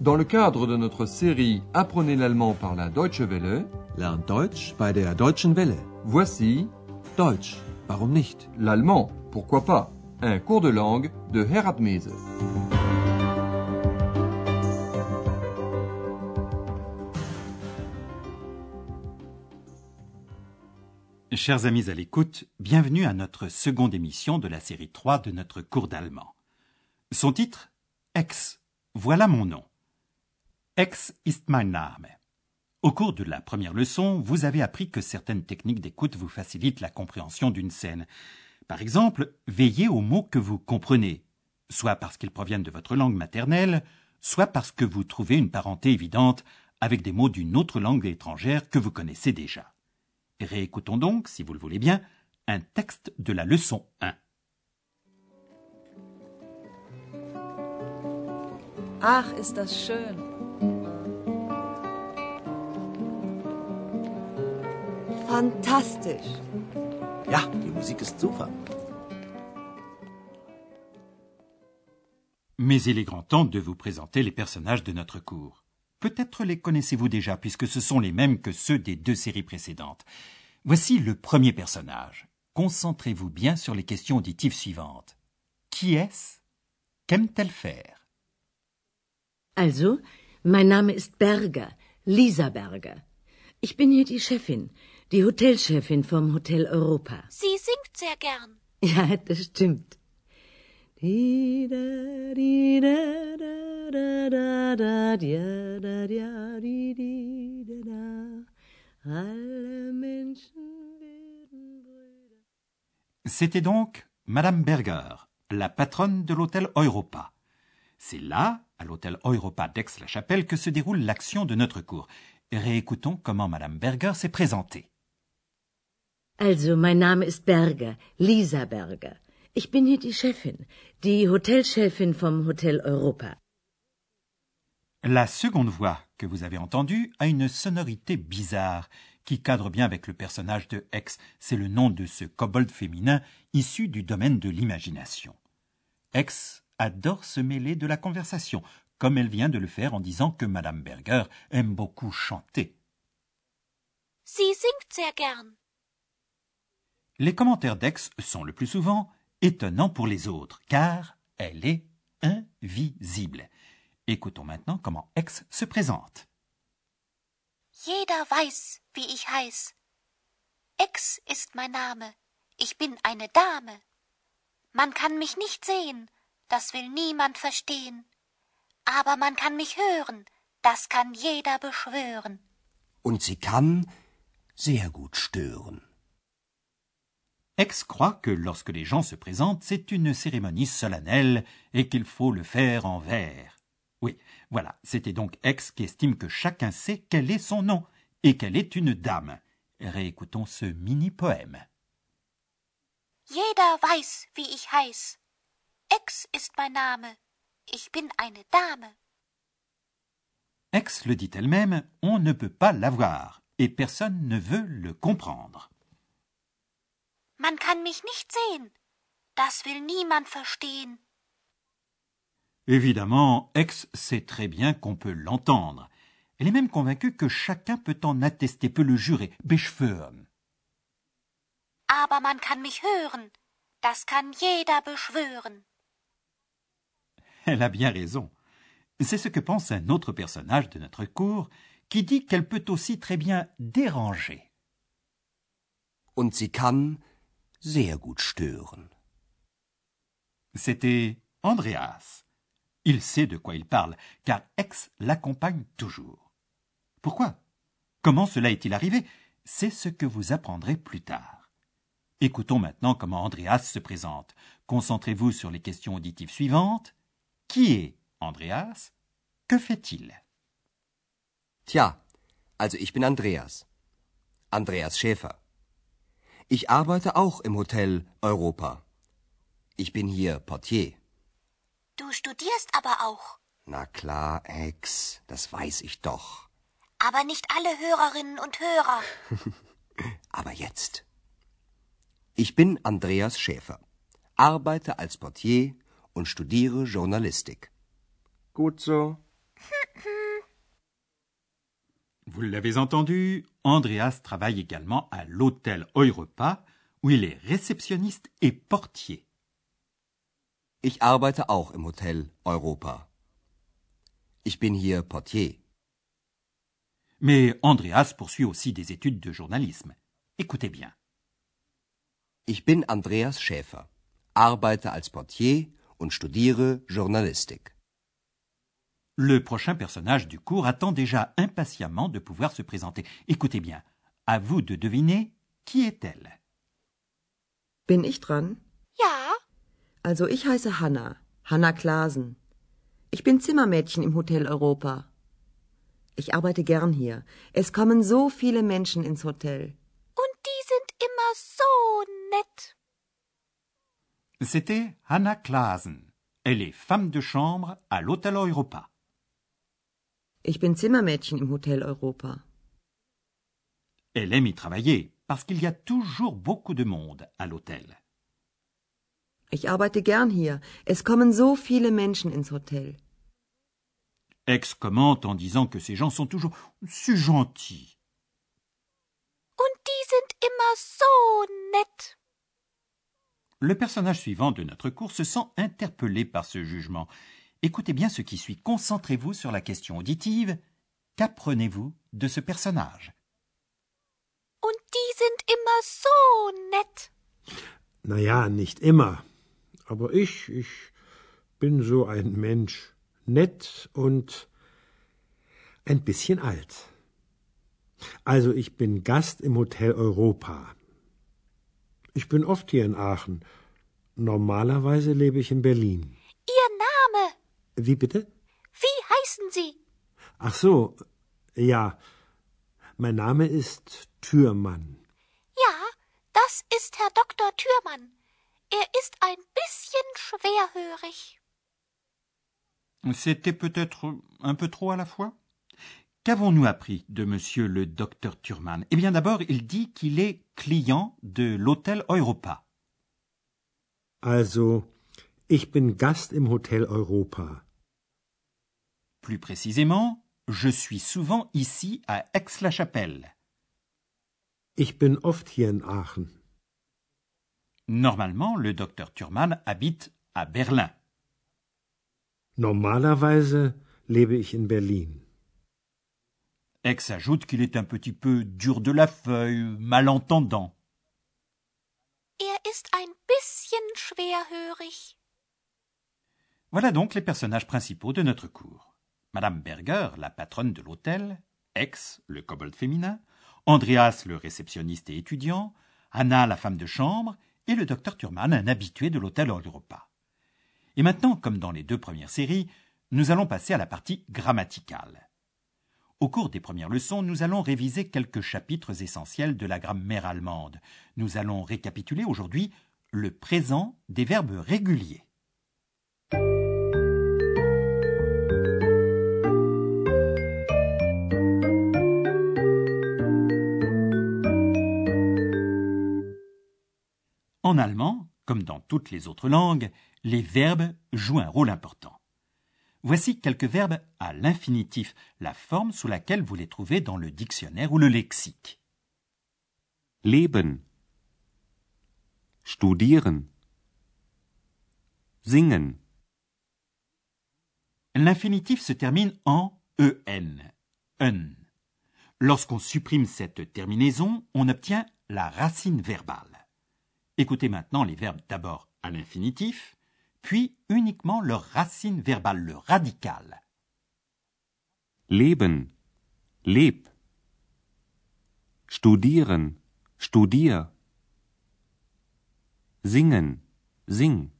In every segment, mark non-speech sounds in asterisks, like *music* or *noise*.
Dans le cadre de notre série Apprenez l'allemand par la Deutsche Welle, Lernt Deutsch bei der Deutschen Welle. voici Deutsch, warum nicht? l'allemand, pourquoi pas, un cours de langue de Herat Mese. Chers amis à l'écoute, bienvenue à notre seconde émission de la série 3 de notre cours d'allemand. Son titre Ex. Voilà mon nom. Ex ist mein Name. Au cours de la première leçon, vous avez appris que certaines techniques d'écoute vous facilitent la compréhension d'une scène. Par exemple, veillez aux mots que vous comprenez, soit parce qu'ils proviennent de votre langue maternelle, soit parce que vous trouvez une parenté évidente avec des mots d'une autre langue étrangère que vous connaissez déjà. Réécoutons donc, si vous le voulez bien, un texte de la leçon 1. Ach, ist das schön. Fantastisch. Ja, die Musik ist super. Mais il est grand temps de vous présenter les personnages de notre cours. Peut-être les connaissez-vous déjà puisque ce sont les mêmes que ceux des deux séries précédentes. Voici le premier personnage. Concentrez-vous bien sur les questions auditives suivantes. Qui est-ce? Qu'aime-t-elle faire? Also, mein Name ist Berger, Lisa Berger. Ich bin hier die Chefin, die Hotelchefin vom Hotel Europa. Sie singt sehr gern. *laughs* Ja, das stimmt. C'était donc Madame Berger, la patronne de l'hôtel Europa. C'est là, à l'hôtel Europa d'Aix-la-Chapelle, que se déroule l'action de notre cours. Réécoutons comment Madame Berger s'est présentée. Also, mein Name ist Berger, Lisa Berger. Ich bin hier die Chefin, die Hotelchefin vom Hotel Europa. La seconde voix que vous avez entendue a une sonorité bizarre qui cadre bien avec le personnage de X. C'est le nom de ce kobold féminin issu du domaine de l'imagination. X adore se mêler de la conversation, comme elle vient de le faire en disant que Madame Berger aime beaucoup chanter. Sie singt sehr gern. Les commentaires d'Ex sont le plus souvent étonnants pour les autres, car elle est invisible. Écoutons maintenant comment Ex se présente. Jeder weiß, wie ich heiß. Ex ist mein Name. Ich bin eine Dame. Man kann mich nicht sehen, das will niemand verstehen. Aber man kann mich hören, das kann jeder beschwören. Und sie kann sehr gut stören. Ex croit que lorsque les gens se présentent, c'est une cérémonie solennelle et qu'il faut le faire en vers. Oui, voilà, c'était donc Ex qui estime que chacun sait quel est son nom et qu'elle est une dame. Réécoutons ce mini-poème. Jeder weiß, wie ich heiß. Ex ist mein Name. Ich bin eine Dame. Ex le dit elle-même, on ne peut pas l'avoir et personne ne veut le comprendre. Man kann mich nicht sehen. Das will niemand verstehen. Évidemment, Ex sait très bien qu'on peut l'entendre. Elle est même convaincue que chacun peut en attester, peut le jurer, beschwören. Aber man kann mich hören. Das kann jeder beschwören. Elle a bien raison. C'est ce que pense un autre personnage de notre cours qui dit qu'elle peut aussi très bien déranger. Und sie kann sehr gut stören. C'était Andreas. Il sait de quoi il parle, car Ex l'accompagne toujours. Pourquoi? Comment cela est-il arrivé? C'est ce que vous apprendrez plus tard. Écoutons maintenant comment Andreas se présente. Concentrez-vous sur les questions auditives suivantes. Qui est Andreas? Que fait-il? Tja, also ich bin Andreas. Andreas Schäfer. Ich arbeite auch im Hotel Europa. Ich bin hier Portier. Du studierst aber auch. Na klar, Ex, das weiß ich doch. Aber nicht alle Hörerinnen und Hörer. *laughs* Aber jetzt. Ich bin Andreas Schäfer, arbeite als Portier und studiere Journalistik. Gut so. Vous l'avez entendu, Andreas travaille également à l'hôtel Europa, où il est réceptionniste et portier. Ich arbeite auch im Hotel Europa. Ich bin hier Portier. Mais Andreas poursuit aussi des études de journalisme. Écoutez bien. Ich bin Andreas Schäfer, arbeite als Portier und studiere Journalistik. Le prochain personnage du cours attend déjà impatiemment de pouvoir se présenter. Écoutez bien. À vous de deviner qui est-elle. Bin ich dran? Ja, Also ich heiße Hanna, Hanna Klasen. Ich bin Zimmermädchen im Hotel Europa. Ich arbeite gern hier. Es kommen so viele Menschen ins Hotel. und die sind immer so nett. C'était Hannah Klaasen. Elle est femme de chambre à l'hôtel Europa. Ich bin Zimmermädchen im Hotel Europa. Elle aime y travailler parce qu'il y a toujours beaucoup de monde à l'hôtel. Ich arbeite gern hier. Es kommen so viele Menschen ins Hotel. Ex commente en disant que ces gens sont toujours si gentils. Und die sind immer so nett. Le personnage suivant de notre cours se sent interpellé par ce jugement. Écoutez bien ce qui suit. Concentrez-vous sur la question auditive. Qu'apprenez-vous de ce personnage Und die sind immer so nett. Naja, nicht immer. Aber ich, ich bin so ein Mensch. Nett und ein bisschen alt. Also ich bin Gast im Hotel Europa. Ich bin oft hier in Aachen. Normalerweise lebe ich in Berlin. Ihr Name. Wie bitte? Wie heißen Sie? Ach so, ja. Mein Name ist Türmann. Ja, das ist Herr Dr. Thürmann. Er ist ein bisschen schwerhörig. C'était peut-être un peu trop à la fois? Qu'avons-nous appris de monsieur le docteur Thurman Eh bien d'abord, il dit qu'il est client de l'hôtel Europa. Also, ich bin Gast im Hotel Europa. Plus précisément, je suis souvent ici à Aix-la-Chapelle. Ich bin oft hier in Aachen. Normalement, le docteur Thurman habite à Berlin. Normalerweise lebe ich in Berlin. Aix ajoute qu'il est un petit peu dur de la feuille, malentendant. Er ist ein bisschen schwerhörig. Voilà donc les personnages principaux de notre cours. Madame Berger, la patronne de l'hôtel, Ex, le kobold féminin, Andreas, le réceptionniste et étudiant, Anna, la femme de chambre, et le docteur Thurman, un habitué de l'hôtel Europa. Et maintenant, comme dans les deux premières séries, nous allons passer à la partie grammaticale. Au cours des premières leçons, nous allons réviser quelques chapitres essentiels de la grammaire allemande. Nous allons récapituler aujourd'hui le présent des verbes réguliers. En allemand, comme dans toutes les autres langues, les verbes jouent un rôle important. Voici quelques verbes à l'infinitif, la forme sous laquelle vous les trouvez dans le dictionnaire ou le lexique. Leben. Studieren. Singen. L'infinitif se termine en en. Un. Lorsqu'on supprime cette terminaison, on obtient la racine verbale. Écoutez maintenant les verbes d'abord à l'infinitif, puis uniquement leur racine verbale, le radical. Leben. Leb. Studieren. Studier. Singen. Sing.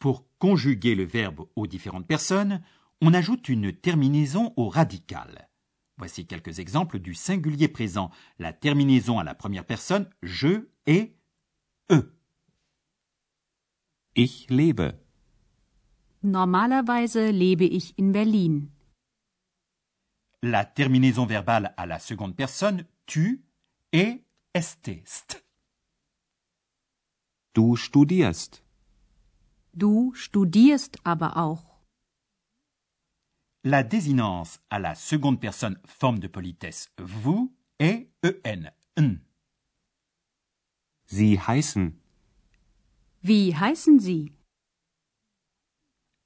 Pour conjuguer le verbe aux différentes personnes, on ajoute une terminaison au radical. Voici quelques exemples du singulier présent. La terminaison à la première personne, je et e. Ich lebe. Normalerweise lebe ich in Berlin. La terminaison verbale à la seconde personne, tu et estest. Du studierst. Du studierst aber auch. la désinence à la seconde personne forme de politesse vous est en. Sie heißen? Wie heißen Sie?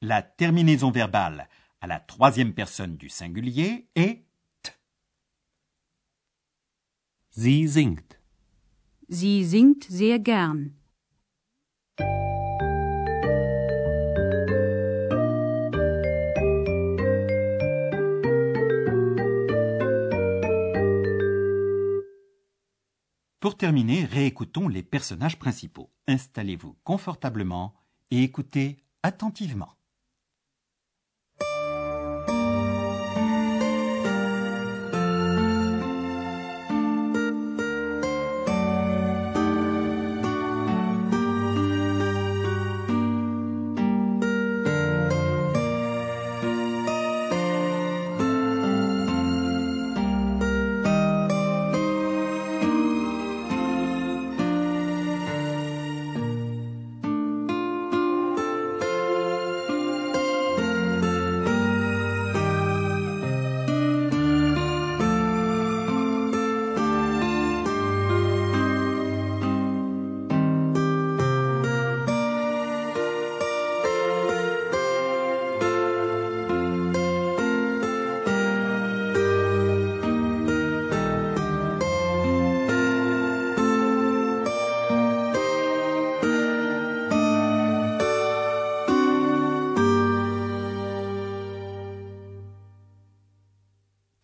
La terminaison verbale à la troisième personne du singulier est t. Sie singt. Sie singt sehr gern. Pour terminer, réécoutons les personnages principaux. Installez-vous confortablement et écoutez attentivement.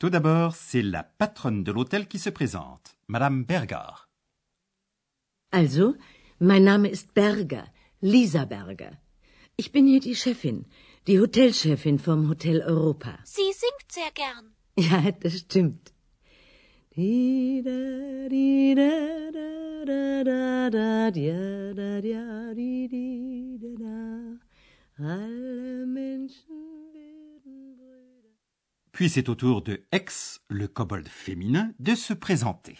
Tout d'abord, c'est la patronne de l'hôtel qui se présente, Madame Berger. Also, mein Name ist Berger, Lisa Berger. Ich bin hier die Chefin, die Hotelchefin vom Hotel Europa. Sie singt sehr gern. Ja, das stimmt. Di da Puis c'est au tour de Ex, le kobold féminin, de se présenter.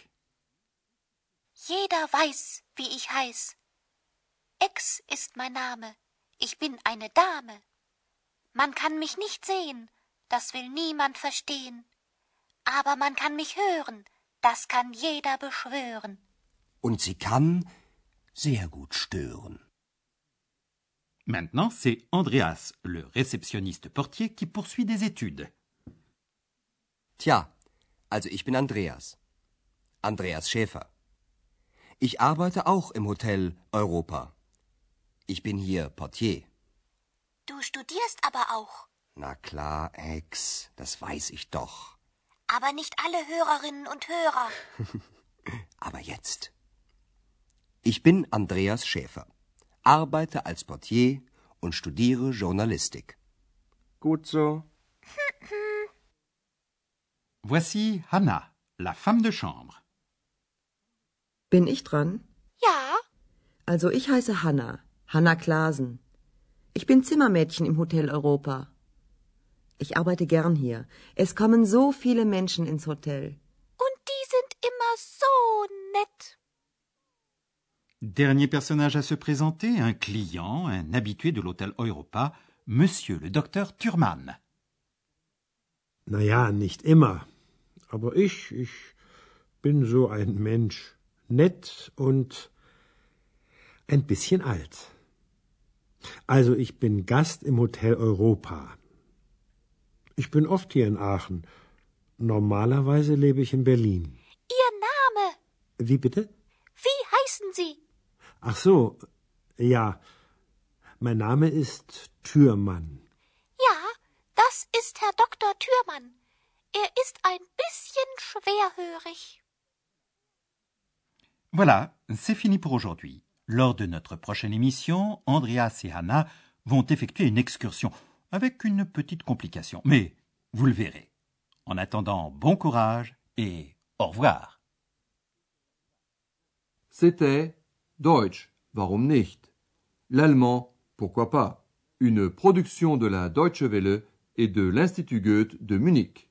Jeder weiß, wie ich heiß. Ex ist mein Name. Ich bin eine Dame. Man kann mich nicht sehen, das will niemand verstehen. Aber man kann mich hören, das kann jeder beschwören. Und sie kann sehr gut stören. Maintenant, c'est Andreas, le réceptionniste portier, qui poursuit des études. Tja, also ich bin Andreas. Andreas Schäfer. Ich arbeite auch im Hotel Europa. Ich bin hier Portier. Du studierst aber auch. Na klar, Ex, das weiß ich doch. Aber nicht alle Hörerinnen und Hörer. *laughs* Aber jetzt. Ich bin Andreas Schäfer, arbeite als Portier und studiere Journalistik. Gut so. Voici Hannah, la femme de chambre. Bin ich dran? Ja, Also ich heiße Hanna, Hanna Klasen. Ich bin Zimmermädchen im Hotel Europa. Ich arbeite gern hier. Es kommen so viele Menschen ins Hotel. und die sind immer so nett. Dernier personnage à se présenter, un client, un habitué de l'hôtel Europa, Monsieur le docteur Thurman. Na ja, nicht immer. Aber ich, ich bin so ein Mensch. Nett und ein bisschen alt. Also ich bin Gast im Hotel Europa. Ich bin oft hier in Aachen. Normalerweise lebe ich in Berlin. Ihr Name, Wie bitte? wie heißen Sie? Ach so, ja. Mein Name ist Türmann. Ist Herr Dr. Thürmann. Er ist ein bisschen schwerhörig. Voilà, c'est fini pour aujourd'hui. Lors de notre prochaine émission, Andreas et Hannah vont effectuer une excursion avec une petite complication. Mais vous le verrez. En attendant, bon courage et au revoir. C'était Deutsch, warum nicht? L'allemand, pourquoi pas? Une production de la Deutsche Welle et de l'Institut Goethe de Munich.